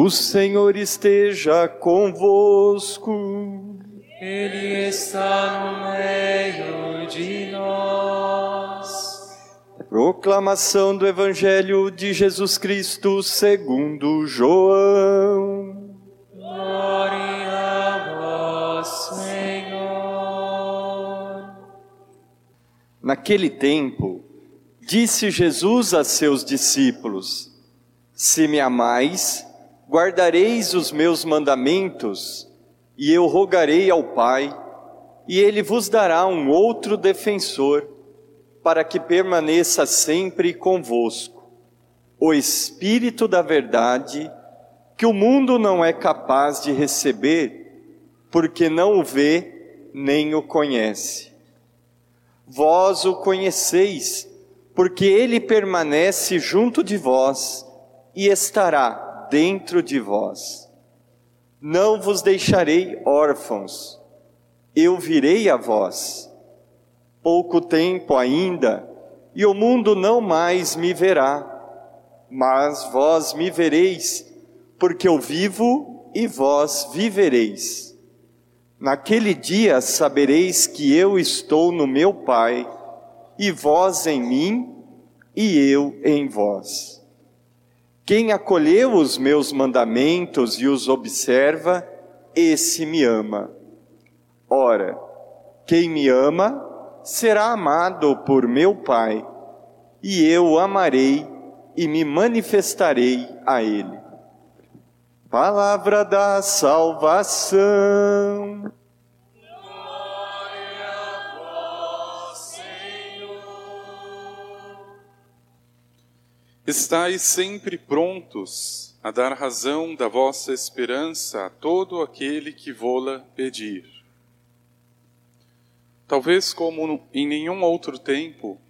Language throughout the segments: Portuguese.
O Senhor esteja convosco. Ele está no meio de nós. Proclamação do Evangelho de Jesus Cristo segundo João. Glória a vós, Senhor. Naquele tempo, disse Jesus a seus discípulos: Se me amais, guardareis os meus mandamentos, e eu rogarei ao Pai, e ele vos dará um outro defensor, para que permaneça sempre convosco. O Espírito da Verdade, que o mundo não é capaz de receber, porque não o vê nem o conhece. Vós o conheceis, porque ele permanece junto de vós e estará dentro de vós. Não vos deixarei órfãos, eu virei a vós. Pouco tempo ainda, e o mundo não mais me verá, mas vós me vereis, porque eu vivo e vós vivereis. Naquele dia sabereis que eu estou no meu Pai, e vós em mim, e eu em vós. Quem acolheu os meus mandamentos e os observa, esse me ama. Ora, quem me ama será amado por meu Pai, e eu o amarei e me manifestarei a ele. Palavra da salvação. Estais sempre prontos a dar razão da vossa esperança a todo aquele que vô-la pedir. Talvez como em nenhum outro tempo,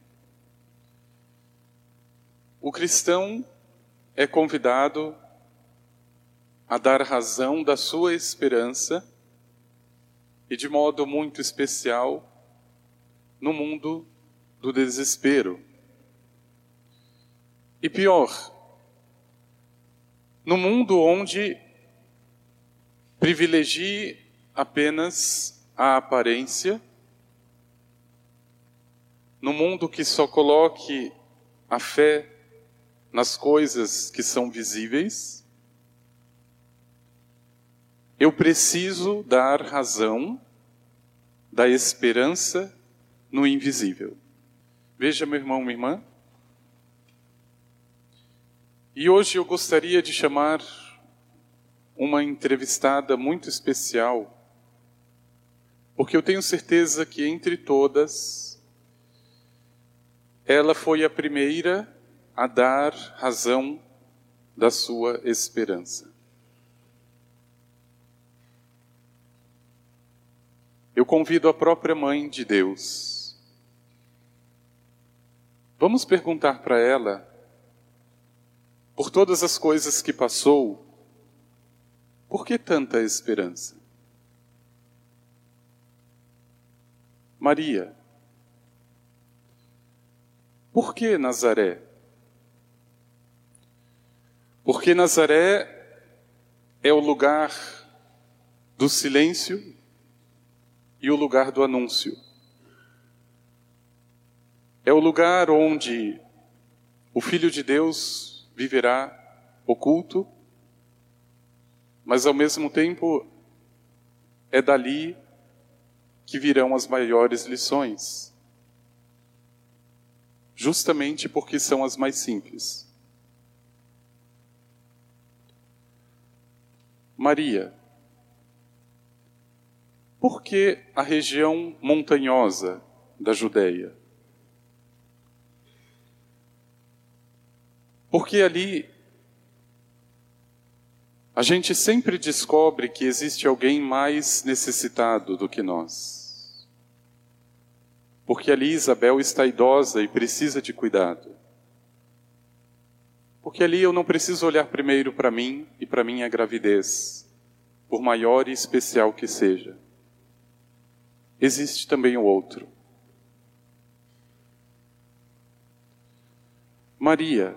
o cristão é convidado a dar razão da sua esperança e de modo muito especial no mundo do desespero e pior, no mundo onde privilegie apenas a aparência, no mundo que só coloque a fé nas coisas que são visíveis, eu preciso dar razão da esperança no invisível. Veja, meu irmão, minha irmã, e hoje eu gostaria de chamar uma entrevistada muito especial, porque eu tenho certeza que entre todas, ela foi a primeira a dar razão da sua esperança. Eu convido a própria Mãe de Deus. Vamos perguntar para ela por todas as coisas que passou, por que tanta esperança? Maria, por que Nazaré? Porque Nazaré é o lugar do silêncio e o lugar do anúncio. É o lugar onde o Filho de Deus viverá oculto, mas ao mesmo tempo é dali que virão as maiores lições. Justamente porque são as mais simples. Maria. Por que a região montanhosa da Judéia? Porque ali a gente sempre descobre que existe alguém mais necessitado do que nós. Porque ali Isabel está idosa e precisa de cuidado. Porque ali eu não preciso olhar primeiro para mim e para minha gravidez, por maior e especial que seja. Existe também o outro. Maria,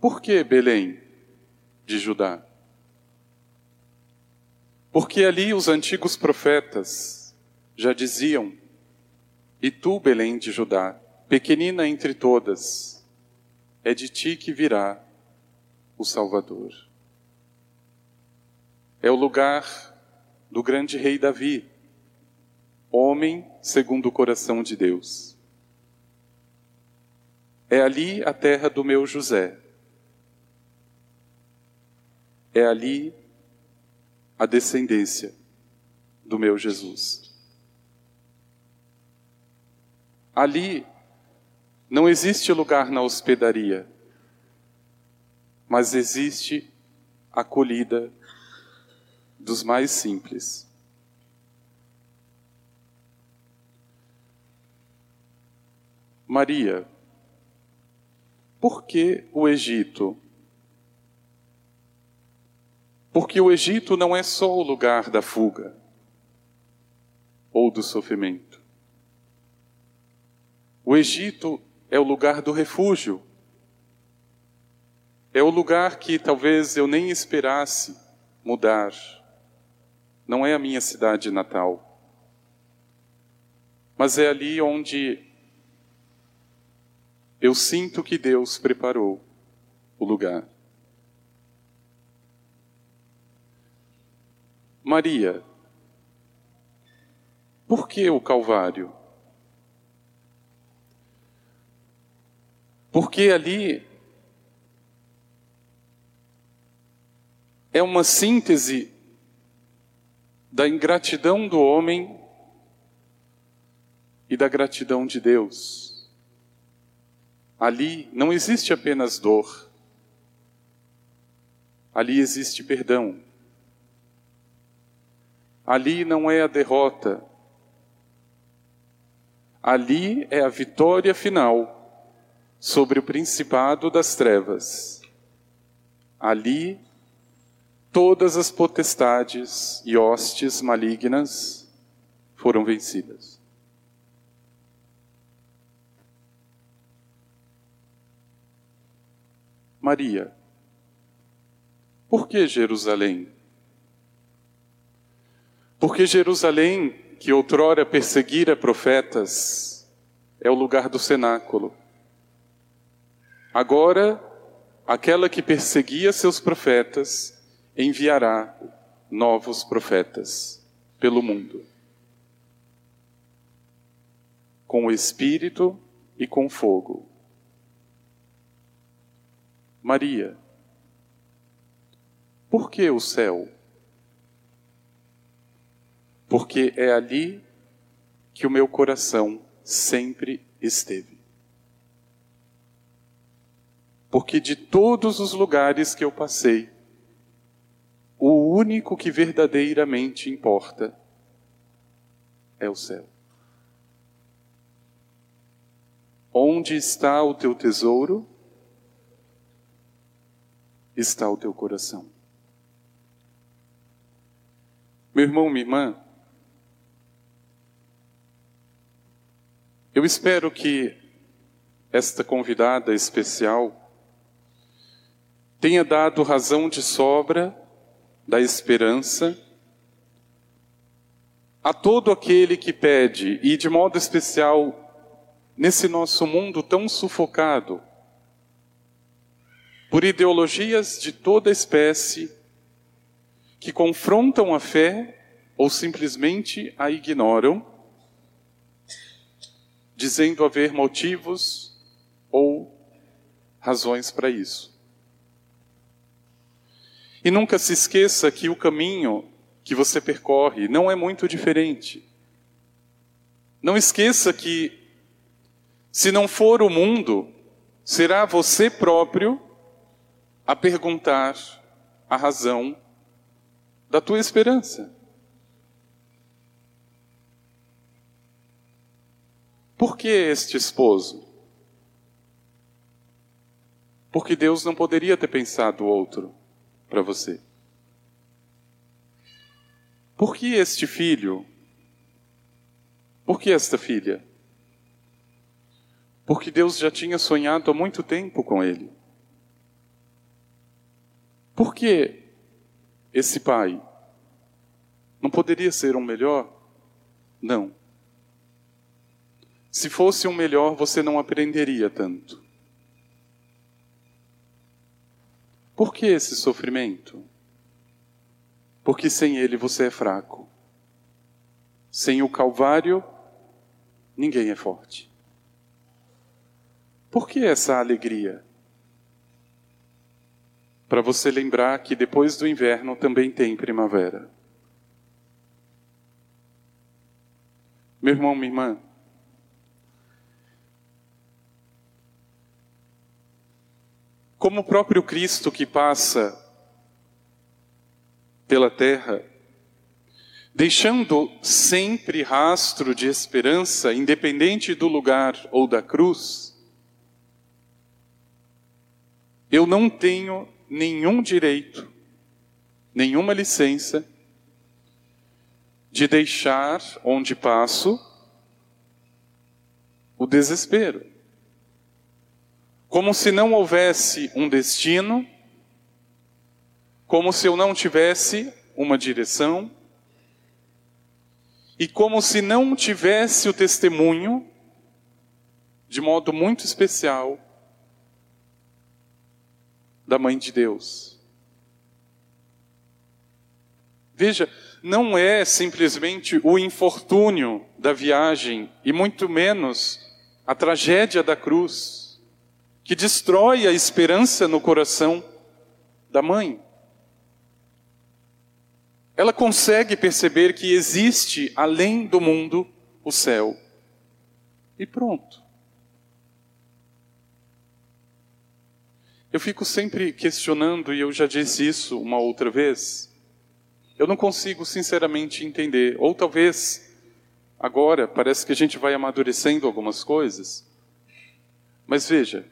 por que Belém? de Judá. Porque ali os antigos profetas já diziam: E tu, Belém de Judá, pequenina entre todas, é de ti que virá o Salvador. É o lugar do grande rei Davi, homem segundo o coração de Deus. É ali a terra do meu José. É ali a descendência do meu Jesus. Ali não existe lugar na hospedaria, mas existe acolhida dos mais simples. Maria, por que o Egito? Porque o Egito não é só o lugar da fuga ou do sofrimento. O Egito é o lugar do refúgio. É o lugar que talvez eu nem esperasse mudar. Não é a minha cidade natal. Mas é ali onde eu sinto que Deus preparou o lugar. Maria, por que o Calvário? Porque ali é uma síntese da ingratidão do homem e da gratidão de Deus. Ali não existe apenas dor, ali existe perdão. Ali não é a derrota, ali é a vitória final sobre o principado das trevas. Ali, todas as potestades e hostes malignas foram vencidas. Maria, por que Jerusalém? Porque Jerusalém, que outrora perseguira profetas, é o lugar do cenáculo Agora, aquela que perseguia seus profetas enviará novos profetas pelo mundo, com o Espírito e com fogo. Maria, por que o céu? Porque é ali que o meu coração sempre esteve porque de todos os lugares que eu passei, o único que verdadeiramente importa é o céu. Onde está o teu tesouro, está o teu coração. Meu irmão, minha irmã, eu espero que esta convidada especial tenha dado razão de sobra da esperança a todo aquele que pede, e de modo especial nesse nosso mundo tão sufocado por ideologias de toda espécie que confrontam a fé ou simplesmente a ignoram, dizendo haver motivos ou razões para isso. E nunca se esqueça que o caminho que você percorre não é muito diferente. Não esqueça que, se não for o mundo, será você próprio a perguntar a razão da tua esperança. Por que este esposo? Porque Deus não poderia ter pensado outro para você. Por que este filho? Por que esta filha? Porque Deus já tinha sonhado há muito tempo com ele. Por que esse pai? Não poderia ser um melhor? Não. Se fosse um melhor, você não aprenderia tanto. Por que esse sofrimento? Porque sem ele você é fraco. Sem o Calvário, ninguém é forte. Por que essa alegria? Para você lembrar que depois do inverno também tem primavera. Meu irmão, minha irmã, como o próprio Cristo que passa pela terra, deixando sempre rastro de esperança, independente do lugar ou da cruz, eu não tenho nenhum direito, nenhuma licença de deixar onde passo o desespero. Como se não houvesse um destino, como se eu não tivesse uma direção, e como se não tivesse o testemunho, de modo muito especial, da Mãe de Deus. Veja, não é simplesmente o infortúnio da viagem, e muito menos a tragédia da cruz, que destrói a esperança no coração da mãe. Ela consegue perceber que existe além do mundo o céu. E pronto. Eu fico sempre questionando, e eu já disse isso uma outra vez, eu não consigo sinceramente entender, ou talvez agora parece que a gente vai amadurecendo algumas coisas, mas veja,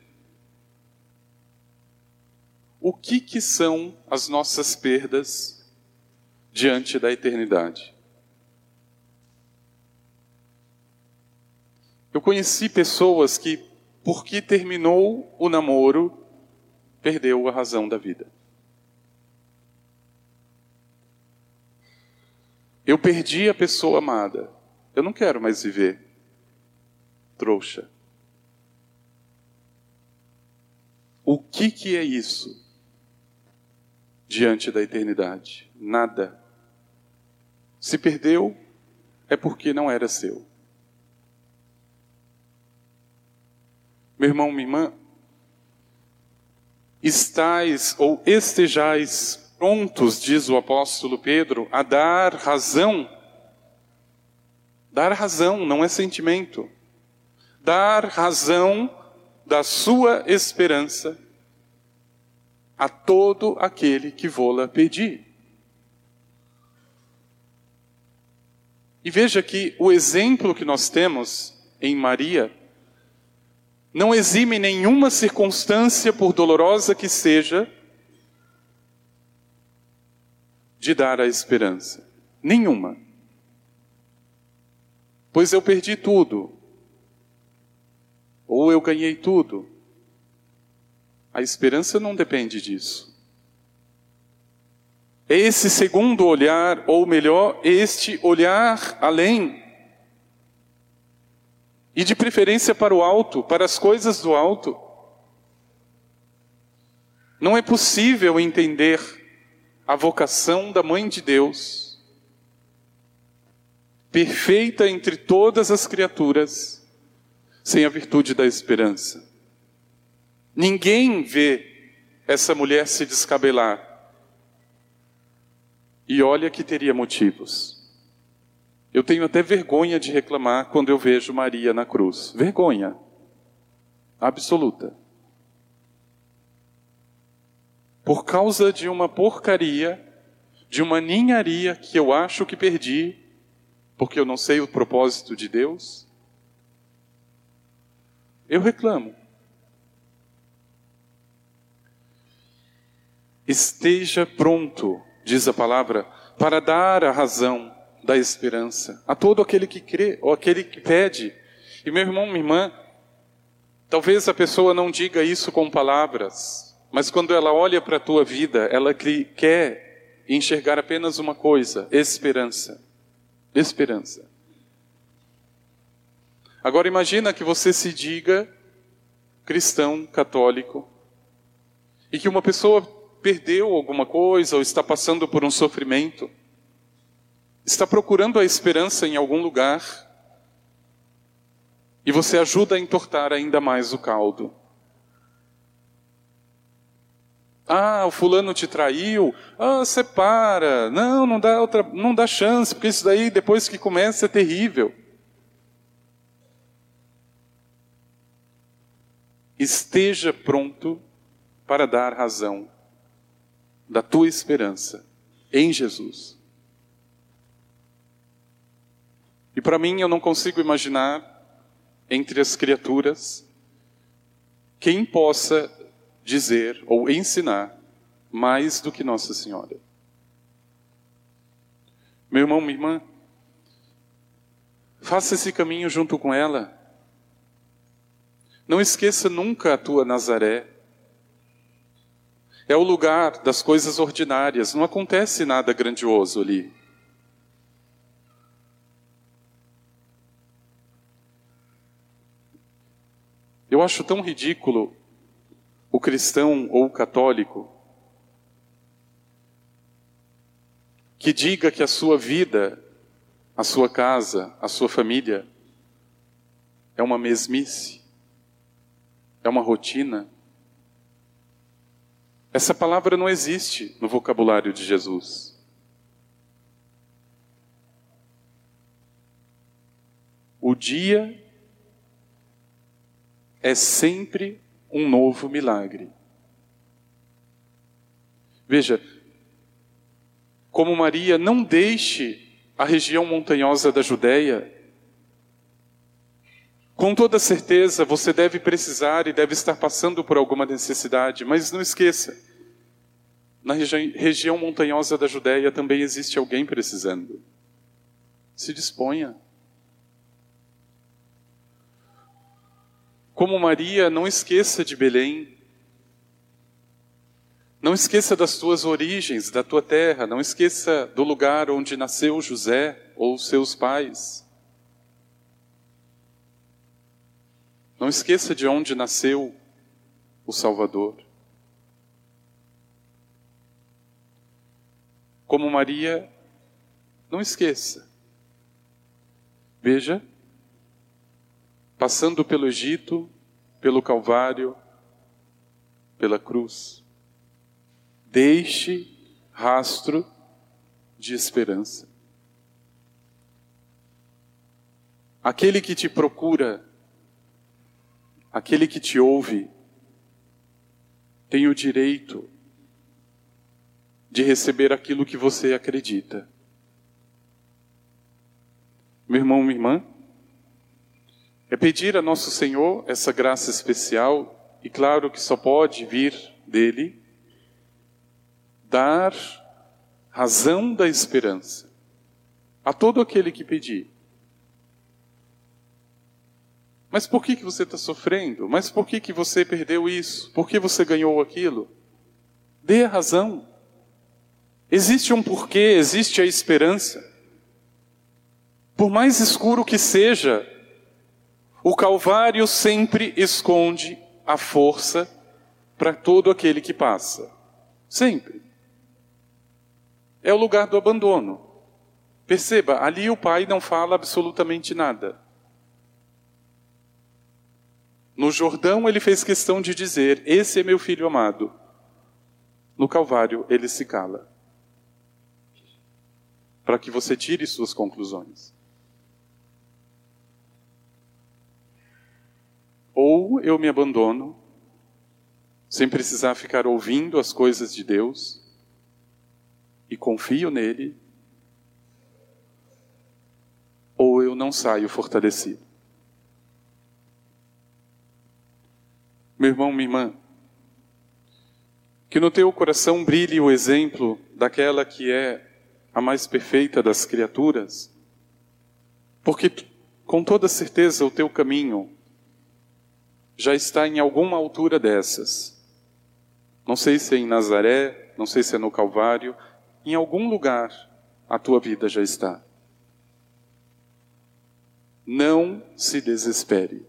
o que, que são as nossas perdas diante da eternidade? Eu conheci pessoas que, porque terminou o namoro, perdeu a razão da vida. Eu perdi a pessoa amada. Eu não quero mais viver. Trouxa. O que, que é isso diante da eternidade? Nada. Se perdeu, é porque não era seu. Meu irmão, minha irmã, estais ou estejais prontos, diz o apóstolo Pedro, a dar razão. Dar razão não é sentimento. Dar razão da sua esperança a todo aquele que vô-la pedir. E veja que o exemplo que nós temos em Maria não exime nenhuma circunstância, por dolorosa que seja, de dar a esperança. Nenhuma. Pois eu perdi tudo. Ou eu ganhei tudo. A esperança não depende disso. Esse segundo olhar, ou melhor, este olhar além, e de preferência para o alto, para as coisas do alto. Não é possível entender a vocação da Mãe de Deus, perfeita entre todas as criaturas, sem a virtude da esperança. Ninguém vê essa mulher se descabelar. E olha que teria motivos. Eu tenho até vergonha de reclamar quando eu vejo Maria na cruz. Vergonha. Absoluta por causa de uma porcaria, de uma ninharia que eu acho que perdi, porque eu não sei o propósito de Deus, eu reclamo. Esteja pronto, diz a palavra, para dar a razão da esperança a todo aquele que crê ou aquele que pede. E meu irmão, minha irmã, talvez a pessoa não diga isso com palavras, Mas quando ela olha para a tua vida, ela quer enxergar apenas uma coisa: esperança. Esperança. Agora imagina que você se diga cristão, católico, e que uma pessoa perdeu alguma coisa ou está passando por um sofrimento, está procurando a esperança em algum lugar, e você ajuda a entortar ainda mais o caldo. Ah, o fulano te traiu. Ah, separa. Não, não dá outra, não dá chance, porque isso daí depois que começa é terrível. Esteja pronto para dar razão da tua esperança em Jesus. E para mim eu não consigo imaginar entre as criaturas quem possa dizer ou ensinar mais do que Nossa Senhora. Meu irmão, minha irmã, faça esse caminho junto com ela. Não esqueça nunca a tua Nazaré. É o lugar das coisas ordinárias, não acontece nada grandioso ali. Eu acho tão ridículo o cristão ou o católico que diga que a sua vida, a sua casa, a sua família é uma mesmice, é uma rotina. Essa palavra não existe no vocabulário de Jesus. O dia é sempre um novo milagre. Veja, como Maria, não deixe a região montanhosa da Judéia. Com toda certeza você deve precisar e deve estar passando por alguma necessidade, mas não esqueça, na regi região montanhosa da Judéia também existe alguém precisando. Se disponha. Como Maria, não esqueça de Belém. Não esqueça das tuas origens, da tua terra. Não esqueça do lugar onde nasceu José ou seus pais. Não esqueça de onde nasceu o Salvador. Como Maria, não esqueça. Veja passando pelo Egito, pelo Calvário, pela cruz. Deixe rastro de esperança. Aquele que te procura, aquele que te ouve, tem o direito de receber aquilo que você acredita. Meu irmão, minha irmã, é pedir a nosso Senhor essa graça especial, e claro que só pode vir dele, dar razão da esperança a todo aquele que pedir. Mas por que, que você está sofrendo? Mas por que, que você perdeu isso? Por que você ganhou aquilo? Dê a razão. Existe um porquê, existe a esperança. Por mais escuro que seja, o Calvário sempre esconde a força para todo aquele que passa. Sempre. É o lugar do abandono. Perceba, ali o pai não fala absolutamente nada. No Jordão ele fez questão de dizer: Esse é meu filho amado. No Calvário ele se cala. Para que você tire suas conclusões. Ou eu me abandono, sem precisar ficar ouvindo as coisas de Deus, e confio nele, ou eu não saio fortalecido. Meu irmão, minha irmã, que no teu coração brilhe o exemplo daquela que é a mais perfeita das criaturas, porque com toda certeza o teu caminho já está em alguma altura dessas. Não sei se é em Nazaré, não sei se é no Calvário, em algum lugar a tua vida já está. Não se desespere.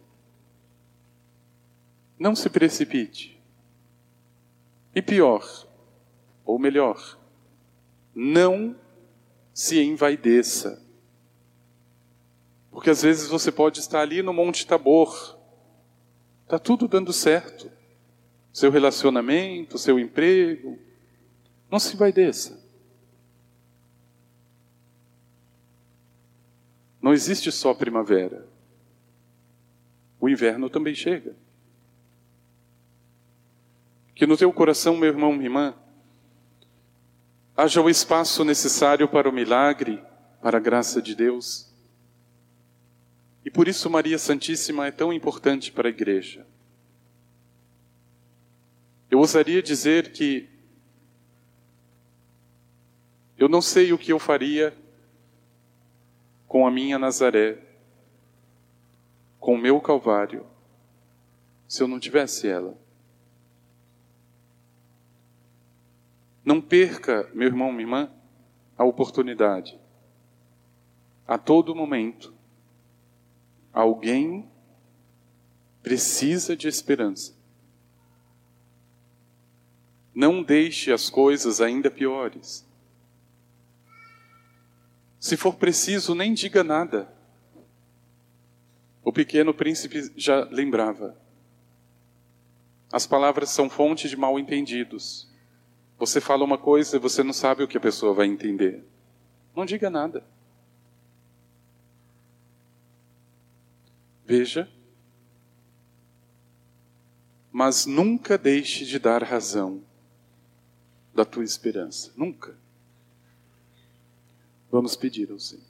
Não se precipite. E pior, ou melhor, não se envaideça. Porque às vezes você pode estar ali no Monte Tabor, está tudo dando certo. Seu relacionamento, seu emprego. Não se envaideça. Não existe só primavera. O inverno também chega. Que no teu coração, meu irmão, minha irmã, haja o espaço necessário para o milagre, para a graça de Deus. E por isso Maria Santíssima é tão importante para a igreja. Eu ousaria dizer que eu não sei o que eu faria com a minha Nazaré, com o meu Calvário, se eu não tivesse ela. Não perca, meu irmão, minha irmã, a oportunidade. A todo momento, alguém precisa de esperança. Não deixe as coisas ainda piores. Se for preciso, nem diga nada. O pequeno príncipe já lembrava. As palavras são fonte de mal entendidos. Você fala uma coisa e você não sabe o que a pessoa vai entender. Não diga nada. Veja, mas nunca deixe de dar razão da tua esperança. Nunca. Vamos pedir ao Senhor.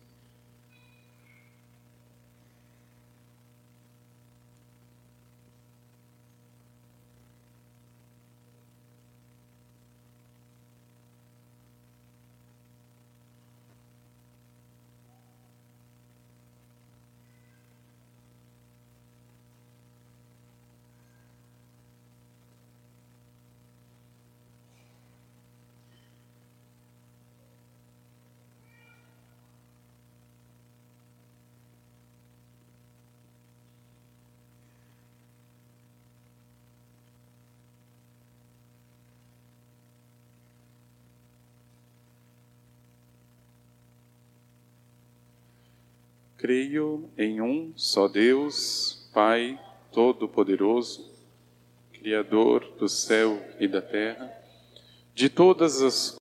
Creio em um só Deus, Pai Todo-Poderoso, Criador do céu e da terra, de todas as